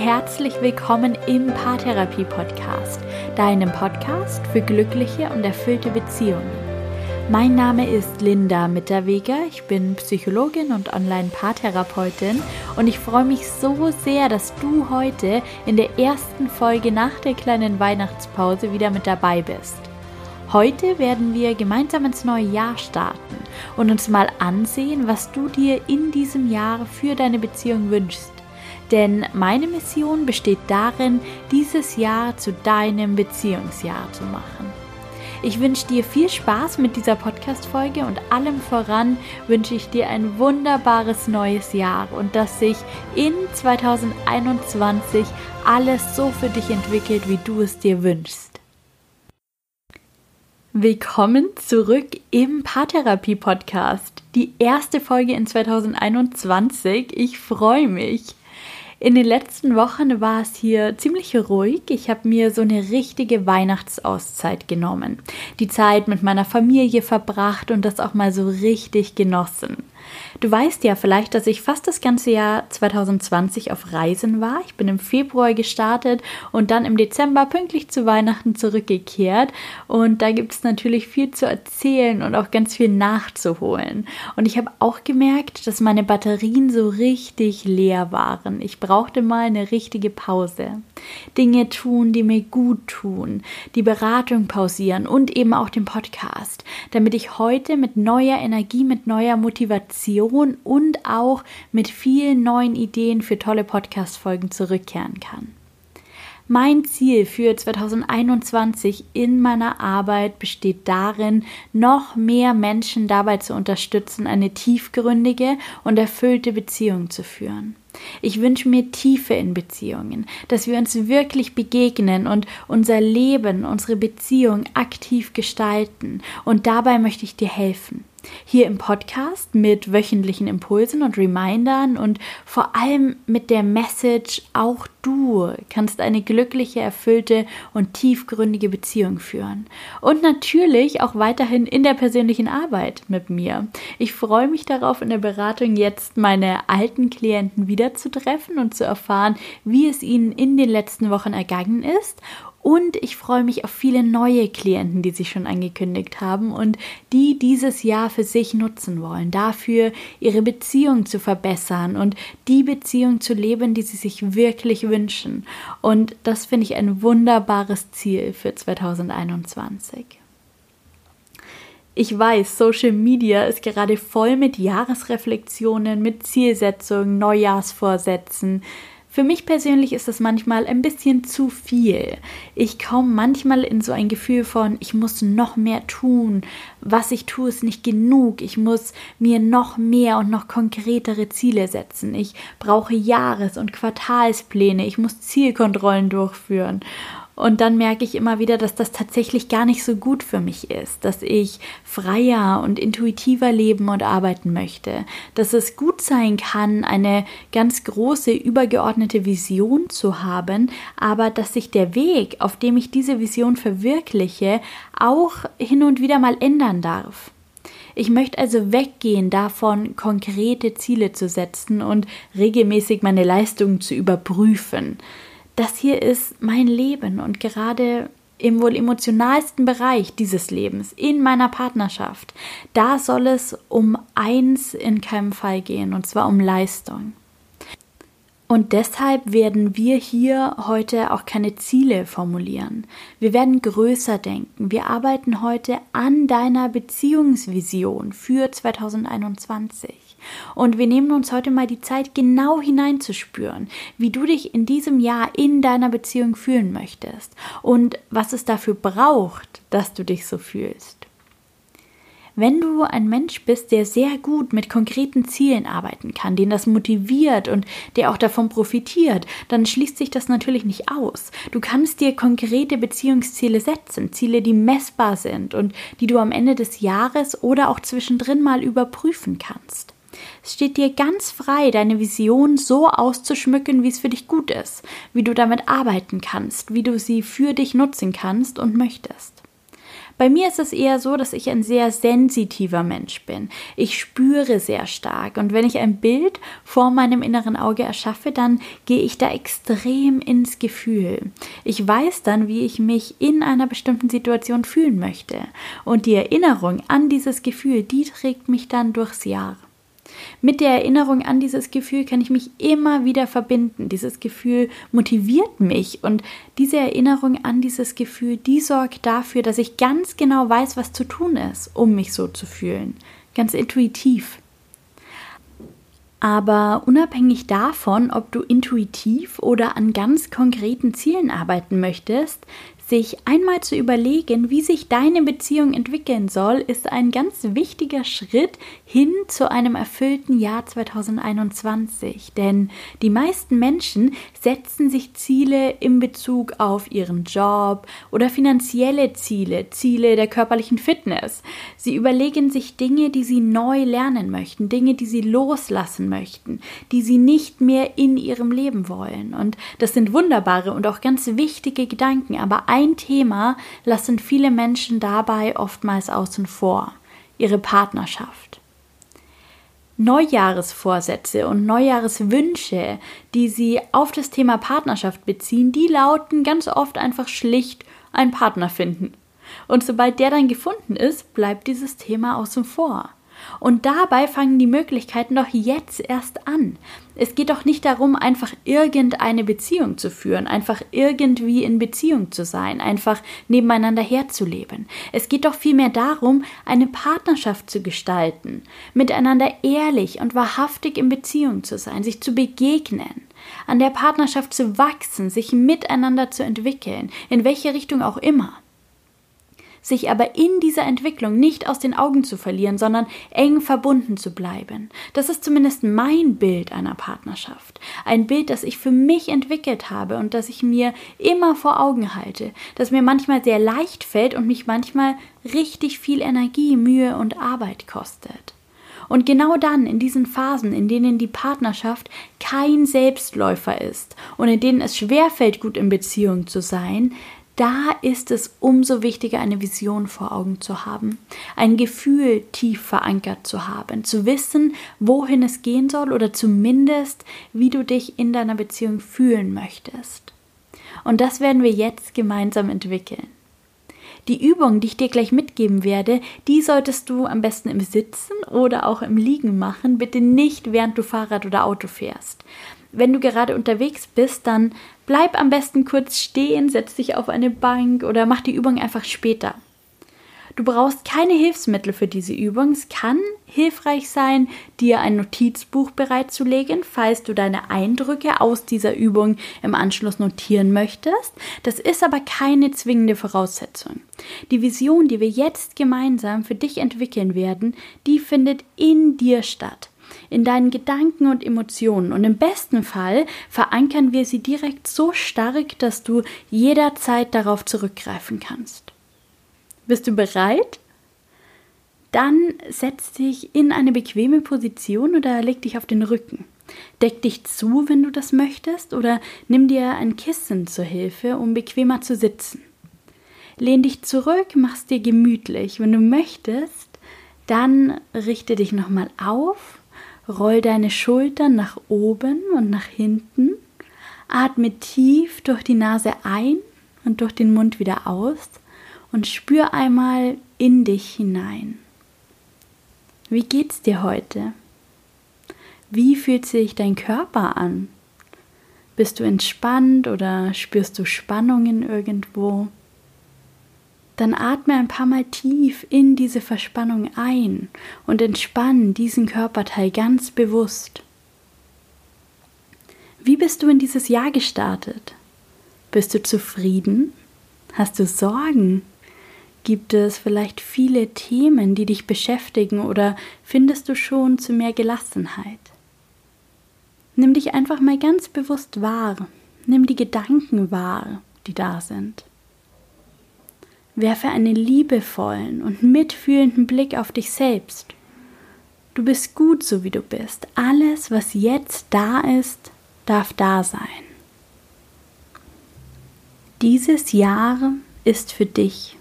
herzlich willkommen im Paartherapie Podcast, deinem Podcast für glückliche und erfüllte Beziehungen. Mein Name ist Linda Mitterweger, ich bin Psychologin und Online-Paartherapeutin und ich freue mich so sehr, dass du heute in der ersten Folge nach der kleinen Weihnachtspause wieder mit dabei bist. Heute werden wir gemeinsam ins neue Jahr starten und uns mal ansehen, was du dir in diesem Jahr für deine Beziehung wünschst. Denn meine Mission besteht darin, dieses Jahr zu deinem Beziehungsjahr zu machen. Ich wünsche dir viel Spaß mit dieser Podcast-Folge und allem voran wünsche ich dir ein wunderbares neues Jahr und dass sich in 2021 alles so für dich entwickelt, wie du es dir wünschst. Willkommen zurück im Paartherapie-Podcast. Die erste Folge in 2021. Ich freue mich. In den letzten Wochen war es hier ziemlich ruhig. Ich habe mir so eine richtige Weihnachtsauszeit genommen. Die Zeit mit meiner Familie verbracht und das auch mal so richtig genossen. Du weißt ja vielleicht, dass ich fast das ganze Jahr 2020 auf Reisen war. Ich bin im Februar gestartet und dann im Dezember pünktlich zu Weihnachten zurückgekehrt. Und da gibt es natürlich viel zu erzählen und auch ganz viel nachzuholen. Und ich habe auch gemerkt, dass meine Batterien so richtig leer waren. Ich brauchte mal eine richtige Pause. Dinge tun, die mir gut tun, die Beratung pausieren und eben auch den Podcast, damit ich heute mit neuer Energie, mit neuer Motivation und auch mit vielen neuen Ideen für tolle Podcast-Folgen zurückkehren kann. Mein Ziel für 2021 in meiner Arbeit besteht darin, noch mehr Menschen dabei zu unterstützen, eine tiefgründige und erfüllte Beziehung zu führen. Ich wünsche mir Tiefe in Beziehungen, dass wir uns wirklich begegnen und unser Leben, unsere Beziehung aktiv gestalten. Und dabei möchte ich dir helfen. Hier im Podcast mit wöchentlichen Impulsen und Remindern und vor allem mit der Message, auch du kannst eine glückliche, erfüllte und tiefgründige Beziehung führen. Und natürlich auch weiterhin in der persönlichen Arbeit mit mir. Ich freue mich darauf, in der Beratung jetzt meine alten Klienten wiederzutreffen und zu erfahren, wie es ihnen in den letzten Wochen ergangen ist und ich freue mich auf viele neue Klienten, die sich schon angekündigt haben und die dieses Jahr für sich nutzen wollen, dafür ihre Beziehung zu verbessern und die Beziehung zu leben, die sie sich wirklich wünschen. Und das finde ich ein wunderbares Ziel für 2021. Ich weiß, Social Media ist gerade voll mit Jahresreflexionen, mit Zielsetzungen, Neujahrsvorsätzen, für mich persönlich ist das manchmal ein bisschen zu viel. Ich komme manchmal in so ein Gefühl von, ich muss noch mehr tun. Was ich tue, ist nicht genug. Ich muss mir noch mehr und noch konkretere Ziele setzen. Ich brauche Jahres- und Quartalspläne. Ich muss Zielkontrollen durchführen. Und dann merke ich immer wieder, dass das tatsächlich gar nicht so gut für mich ist, dass ich freier und intuitiver leben und arbeiten möchte, dass es gut sein kann, eine ganz große übergeordnete Vision zu haben, aber dass sich der Weg, auf dem ich diese Vision verwirkliche, auch hin und wieder mal ändern darf. Ich möchte also weggehen davon, konkrete Ziele zu setzen und regelmäßig meine Leistungen zu überprüfen das hier ist mein Leben und gerade im wohl emotionalsten Bereich dieses Lebens, in meiner Partnerschaft, da soll es um eins in keinem Fall gehen, und zwar um Leistung. Und deshalb werden wir hier heute auch keine Ziele formulieren. Wir werden größer denken. Wir arbeiten heute an deiner Beziehungsvision für 2021. Und wir nehmen uns heute mal die Zeit, genau hineinzuspüren, wie du dich in diesem Jahr in deiner Beziehung fühlen möchtest und was es dafür braucht, dass du dich so fühlst. Wenn du ein Mensch bist, der sehr gut mit konkreten Zielen arbeiten kann, den das motiviert und der auch davon profitiert, dann schließt sich das natürlich nicht aus. Du kannst dir konkrete Beziehungsziele setzen, Ziele, die messbar sind und die du am Ende des Jahres oder auch zwischendrin mal überprüfen kannst. Es steht dir ganz frei, deine Vision so auszuschmücken, wie es für dich gut ist, wie du damit arbeiten kannst, wie du sie für dich nutzen kannst und möchtest. Bei mir ist es eher so, dass ich ein sehr sensitiver Mensch bin. Ich spüre sehr stark und wenn ich ein Bild vor meinem inneren Auge erschaffe, dann gehe ich da extrem ins Gefühl. Ich weiß dann, wie ich mich in einer bestimmten Situation fühlen möchte und die Erinnerung an dieses Gefühl, die trägt mich dann durchs Jahr. Mit der Erinnerung an dieses Gefühl kann ich mich immer wieder verbinden. Dieses Gefühl motiviert mich und diese Erinnerung an dieses Gefühl, die sorgt dafür, dass ich ganz genau weiß, was zu tun ist, um mich so zu fühlen. Ganz intuitiv. Aber unabhängig davon, ob du intuitiv oder an ganz konkreten Zielen arbeiten möchtest, sich einmal zu überlegen, wie sich deine Beziehung entwickeln soll, ist ein ganz wichtiger Schritt hin zu einem erfüllten Jahr 2021. Denn die meisten Menschen setzen sich Ziele in Bezug auf ihren Job oder finanzielle Ziele, Ziele der körperlichen Fitness. Sie überlegen sich Dinge, die sie neu lernen möchten, Dinge, die sie loslassen möchten, die sie nicht mehr in ihrem Leben wollen. Und das sind wunderbare und auch ganz wichtige Gedanken, aber Thema lassen viele Menschen dabei oftmals außen vor, ihre Partnerschaft. Neujahresvorsätze und Neujahreswünsche, die sie auf das Thema Partnerschaft beziehen, die lauten ganz oft einfach schlicht einen Partner finden. Und sobald der dann gefunden ist, bleibt dieses Thema außen vor. Und dabei fangen die Möglichkeiten doch jetzt erst an. Es geht doch nicht darum, einfach irgendeine Beziehung zu führen, einfach irgendwie in Beziehung zu sein, einfach nebeneinander herzuleben. Es geht doch vielmehr darum, eine Partnerschaft zu gestalten, miteinander ehrlich und wahrhaftig in Beziehung zu sein, sich zu begegnen, an der Partnerschaft zu wachsen, sich miteinander zu entwickeln, in welche Richtung auch immer sich aber in dieser Entwicklung nicht aus den Augen zu verlieren, sondern eng verbunden zu bleiben. Das ist zumindest mein Bild einer Partnerschaft. Ein Bild, das ich für mich entwickelt habe und das ich mir immer vor Augen halte, das mir manchmal sehr leicht fällt und mich manchmal richtig viel Energie, Mühe und Arbeit kostet. Und genau dann, in diesen Phasen, in denen die Partnerschaft kein Selbstläufer ist und in denen es schwerfällt, gut in Beziehung zu sein, da ist es umso wichtiger, eine Vision vor Augen zu haben, ein Gefühl tief verankert zu haben, zu wissen, wohin es gehen soll oder zumindest, wie du dich in deiner Beziehung fühlen möchtest. Und das werden wir jetzt gemeinsam entwickeln. Die Übung, die ich dir gleich mitgeben werde, die solltest du am besten im Sitzen oder auch im Liegen machen, bitte nicht während du Fahrrad oder Auto fährst. Wenn du gerade unterwegs bist, dann bleib am besten kurz stehen, setz dich auf eine Bank oder mach die Übung einfach später. Du brauchst keine Hilfsmittel für diese Übung. Es kann hilfreich sein, dir ein Notizbuch bereitzulegen, falls du deine Eindrücke aus dieser Übung im Anschluss notieren möchtest. Das ist aber keine zwingende Voraussetzung. Die Vision, die wir jetzt gemeinsam für dich entwickeln werden, die findet in dir statt in deinen Gedanken und Emotionen und im besten Fall verankern wir sie direkt so stark, dass du jederzeit darauf zurückgreifen kannst. Bist du bereit? Dann setz dich in eine bequeme Position oder leg dich auf den Rücken. Deck dich zu, wenn du das möchtest, oder nimm dir ein Kissen zur Hilfe, um bequemer zu sitzen. Lehn dich zurück, mach's dir gemütlich. Wenn du möchtest, dann richte dich nochmal auf Roll deine Schultern nach oben und nach hinten. Atme tief durch die Nase ein und durch den Mund wieder aus und spür einmal in dich hinein. Wie geht's dir heute? Wie fühlt sich dein Körper an? Bist du entspannt oder spürst du Spannungen irgendwo? Dann atme ein paar Mal tief in diese Verspannung ein und entspann diesen Körperteil ganz bewusst. Wie bist du in dieses Jahr gestartet? Bist du zufrieden? Hast du Sorgen? Gibt es vielleicht viele Themen, die dich beschäftigen oder findest du schon zu mehr Gelassenheit? Nimm dich einfach mal ganz bewusst wahr. Nimm die Gedanken wahr, die da sind. Werfe einen liebevollen und mitfühlenden Blick auf dich selbst. Du bist gut so wie du bist. Alles, was jetzt da ist, darf da sein. Dieses Jahr ist für dich.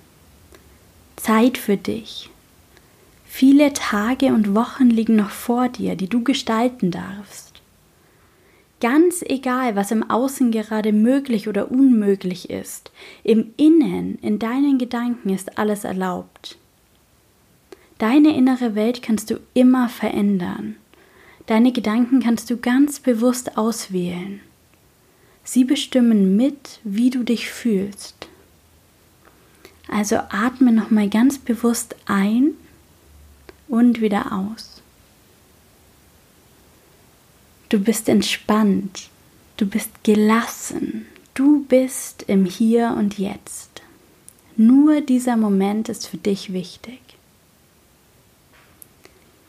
Zeit für dich. Viele Tage und Wochen liegen noch vor dir, die du gestalten darfst. Ganz egal, was im Außen gerade möglich oder unmöglich ist, im Innen, in deinen Gedanken ist alles erlaubt. Deine innere Welt kannst du immer verändern. Deine Gedanken kannst du ganz bewusst auswählen. Sie bestimmen mit, wie du dich fühlst. Also atme nochmal ganz bewusst ein und wieder aus. Du bist entspannt, du bist gelassen, du bist im Hier und Jetzt. Nur dieser Moment ist für dich wichtig.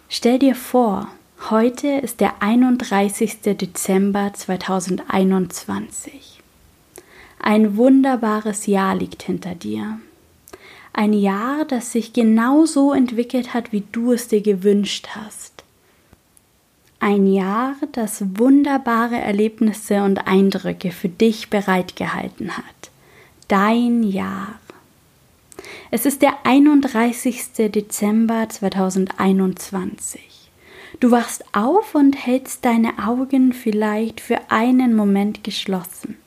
Stell dir vor, Heute ist der 31. Dezember 2021. Ein wunderbares Jahr liegt hinter dir. Ein Jahr, das sich genau so entwickelt hat, wie du es dir gewünscht hast. Ein Jahr, das wunderbare Erlebnisse und Eindrücke für dich bereitgehalten hat. Dein Jahr. Es ist der 31. Dezember 2021. Du wachst auf und hältst deine Augen vielleicht für einen Moment geschlossen.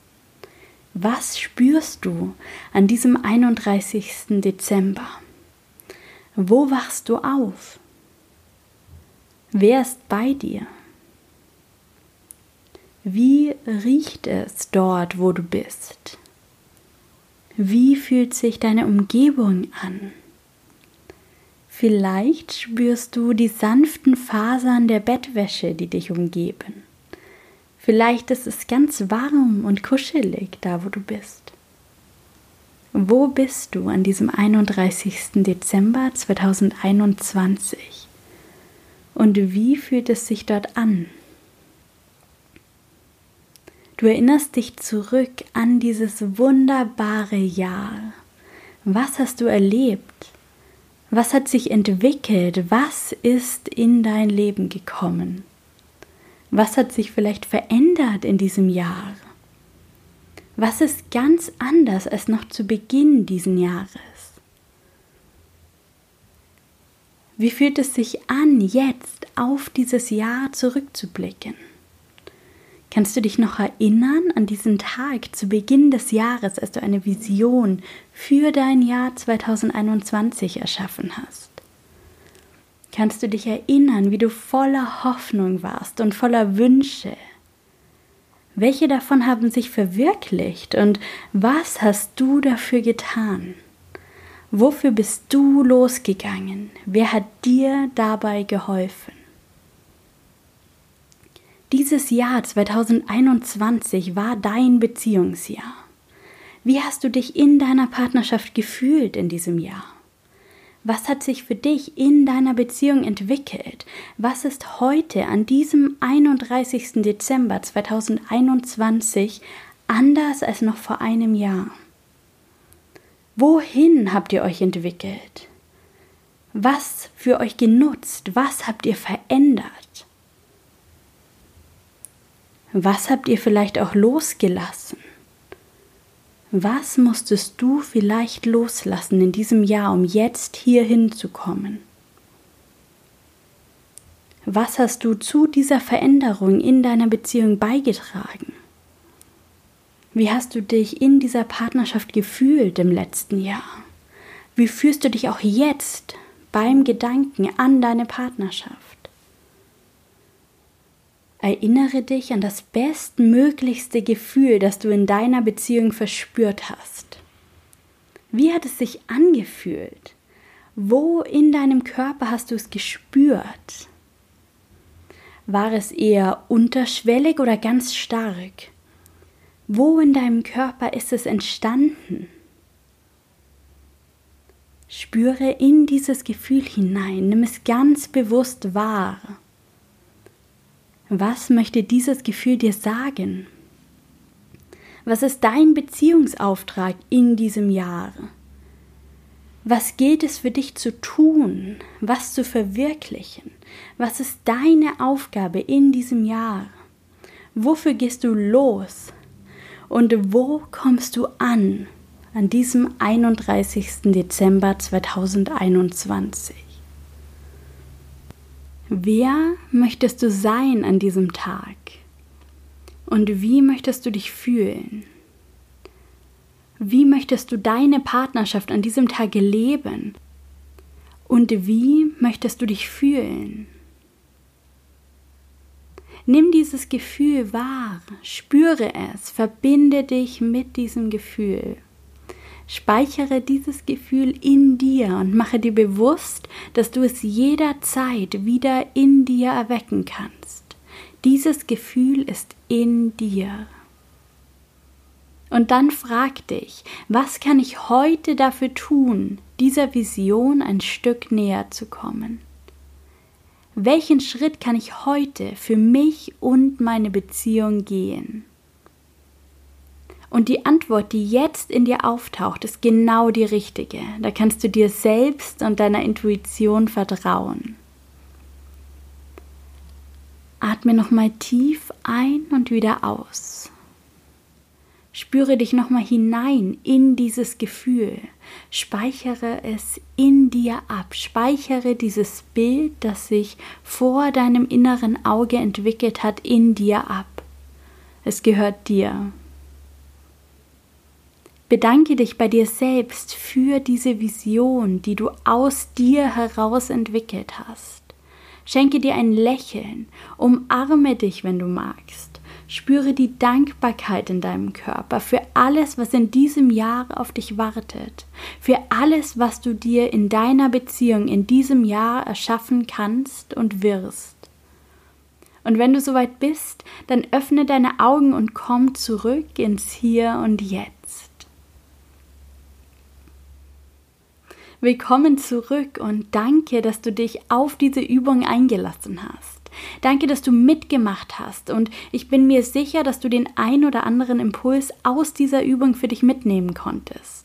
Was spürst du an diesem 31. Dezember? Wo wachst du auf? Wer ist bei dir? Wie riecht es dort, wo du bist? Wie fühlt sich deine Umgebung an? Vielleicht spürst du die sanften Fasern der Bettwäsche, die dich umgeben. Vielleicht ist es ganz warm und kuschelig da, wo du bist. Wo bist du an diesem 31. Dezember 2021? Und wie fühlt es sich dort an? Du erinnerst dich zurück an dieses wunderbare Jahr. Was hast du erlebt? Was hat sich entwickelt? Was ist in dein Leben gekommen? Was hat sich vielleicht verändert in diesem Jahr? Was ist ganz anders als noch zu Beginn dieses Jahres? Wie fühlt es sich an, jetzt auf dieses Jahr zurückzublicken? Kannst du dich noch erinnern an diesen Tag zu Beginn des Jahres, als du eine Vision für dein Jahr 2021 erschaffen hast? Kannst du dich erinnern, wie du voller Hoffnung warst und voller Wünsche? Welche davon haben sich verwirklicht und was hast du dafür getan? Wofür bist du losgegangen? Wer hat dir dabei geholfen? Dieses Jahr 2021 war dein Beziehungsjahr. Wie hast du dich in deiner Partnerschaft gefühlt in diesem Jahr? Was hat sich für dich in deiner Beziehung entwickelt? Was ist heute an diesem 31. Dezember 2021 anders als noch vor einem Jahr? Wohin habt ihr euch entwickelt? Was für euch genutzt? Was habt ihr verändert? Was habt ihr vielleicht auch losgelassen? Was musstest du vielleicht loslassen in diesem Jahr, um jetzt hier hinzukommen? Was hast du zu dieser Veränderung in deiner Beziehung beigetragen? Wie hast du dich in dieser Partnerschaft gefühlt im letzten Jahr? Wie fühlst du dich auch jetzt beim Gedanken an deine Partnerschaft? Erinnere dich an das bestmöglichste Gefühl, das du in deiner Beziehung verspürt hast. Wie hat es sich angefühlt? Wo in deinem Körper hast du es gespürt? War es eher unterschwellig oder ganz stark? Wo in deinem Körper ist es entstanden? Spüre in dieses Gefühl hinein, nimm es ganz bewusst wahr. Was möchte dieses Gefühl dir sagen? Was ist dein Beziehungsauftrag in diesem Jahr? Was gilt es für dich zu tun? Was zu verwirklichen? Was ist deine Aufgabe in diesem Jahr? Wofür gehst du los? Und wo kommst du an an diesem 31. Dezember 2021? Wer möchtest du sein an diesem Tag? Und wie möchtest du dich fühlen? Wie möchtest du deine Partnerschaft an diesem Tag leben? Und wie möchtest du dich fühlen? Nimm dieses Gefühl wahr, spüre es, verbinde dich mit diesem Gefühl. Speichere dieses Gefühl in dir und mache dir bewusst, dass du es jederzeit wieder in dir erwecken kannst. Dieses Gefühl ist in dir. Und dann frag dich, was kann ich heute dafür tun, dieser Vision ein Stück näher zu kommen? Welchen Schritt kann ich heute für mich und meine Beziehung gehen? Und die Antwort, die jetzt in dir auftaucht, ist genau die richtige. Da kannst du dir selbst und deiner Intuition vertrauen. Atme nochmal tief ein und wieder aus. Spüre dich nochmal hinein in dieses Gefühl. Speichere es in dir ab. Speichere dieses Bild, das sich vor deinem inneren Auge entwickelt hat, in dir ab. Es gehört dir. Bedanke dich bei dir selbst für diese Vision, die du aus dir heraus entwickelt hast. Schenke dir ein Lächeln, umarme dich, wenn du magst. Spüre die Dankbarkeit in deinem Körper für alles, was in diesem Jahr auf dich wartet, für alles, was du dir in deiner Beziehung in diesem Jahr erschaffen kannst und wirst. Und wenn du soweit bist, dann öffne deine Augen und komm zurück ins Hier und Jetzt. Willkommen zurück und danke, dass du dich auf diese Übung eingelassen hast. Danke, dass du mitgemacht hast und ich bin mir sicher, dass du den ein oder anderen Impuls aus dieser Übung für dich mitnehmen konntest.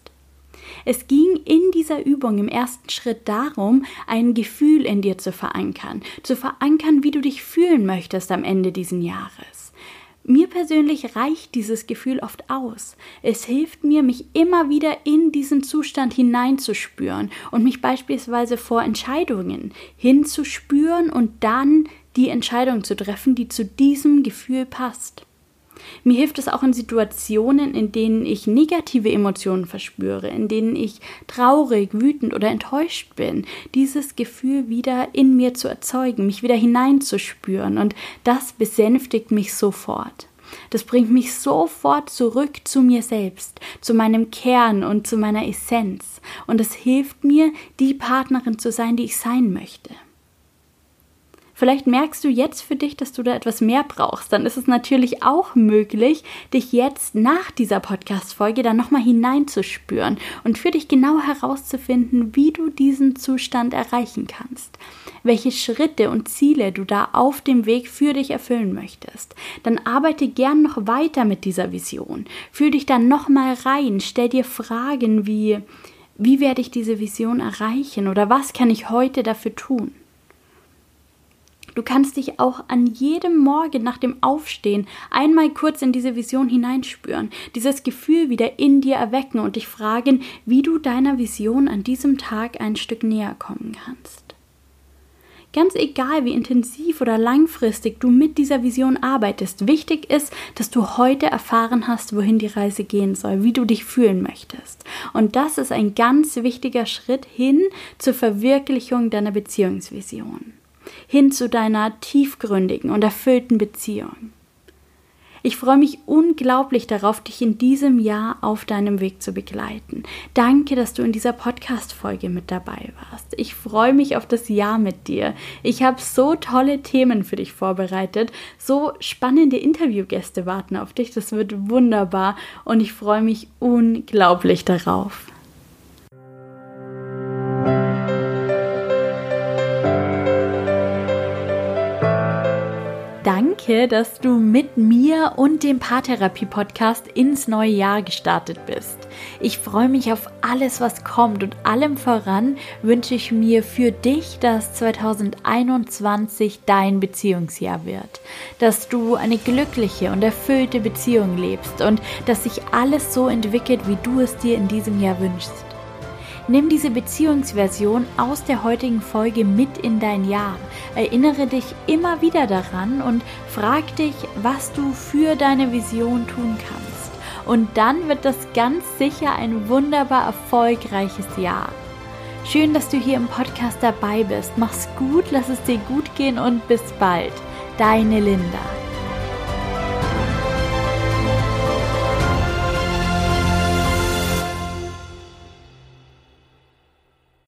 Es ging in dieser Übung im ersten Schritt darum, ein Gefühl in dir zu verankern, zu verankern, wie du dich fühlen möchtest am Ende dieses Jahres. Mir persönlich reicht dieses Gefühl oft aus. Es hilft mir, mich immer wieder in diesen Zustand hineinzuspüren und mich beispielsweise vor Entscheidungen hinzuspüren und dann die Entscheidung zu treffen, die zu diesem Gefühl passt. Mir hilft es auch in Situationen, in denen ich negative Emotionen verspüre, in denen ich traurig, wütend oder enttäuscht bin, dieses Gefühl wieder in mir zu erzeugen, mich wieder hineinzuspüren und das besänftigt mich sofort. Das bringt mich sofort zurück zu mir selbst, zu meinem Kern und zu meiner Essenz und es hilft mir, die Partnerin zu sein, die ich sein möchte. Vielleicht merkst du jetzt für dich, dass du da etwas mehr brauchst. Dann ist es natürlich auch möglich, dich jetzt nach dieser Podcast-Folge dann nochmal hineinzuspüren und für dich genau herauszufinden, wie du diesen Zustand erreichen kannst. Welche Schritte und Ziele du da auf dem Weg für dich erfüllen möchtest. Dann arbeite gern noch weiter mit dieser Vision. Fühl dich dann nochmal rein. Stell dir Fragen wie, wie werde ich diese Vision erreichen oder was kann ich heute dafür tun? Du kannst dich auch an jedem Morgen nach dem Aufstehen einmal kurz in diese Vision hineinspüren, dieses Gefühl wieder in dir erwecken und dich fragen, wie du deiner Vision an diesem Tag ein Stück näher kommen kannst. Ganz egal, wie intensiv oder langfristig du mit dieser Vision arbeitest, wichtig ist, dass du heute erfahren hast, wohin die Reise gehen soll, wie du dich fühlen möchtest. Und das ist ein ganz wichtiger Schritt hin zur Verwirklichung deiner Beziehungsvision hin zu deiner tiefgründigen und erfüllten Beziehung. Ich freue mich unglaublich darauf, dich in diesem Jahr auf deinem Weg zu begleiten. Danke, dass du in dieser Podcast-Folge mit dabei warst. Ich freue mich auf das Jahr mit dir. Ich habe so tolle Themen für dich vorbereitet. So spannende Interviewgäste warten auf dich. Das wird wunderbar und ich freue mich unglaublich darauf. Danke, dass du mit mir und dem Paartherapie-Podcast ins neue Jahr gestartet bist. Ich freue mich auf alles, was kommt und allem voran wünsche ich mir für dich, dass 2021 dein Beziehungsjahr wird, dass du eine glückliche und erfüllte Beziehung lebst und dass sich alles so entwickelt, wie du es dir in diesem Jahr wünschst. Nimm diese Beziehungsversion aus der heutigen Folge mit in dein Jahr. Erinnere dich immer wieder daran und frag dich, was du für deine Vision tun kannst. Und dann wird das ganz sicher ein wunderbar erfolgreiches Jahr. Schön, dass du hier im Podcast dabei bist. Mach's gut, lass es dir gut gehen und bis bald. Deine Linda.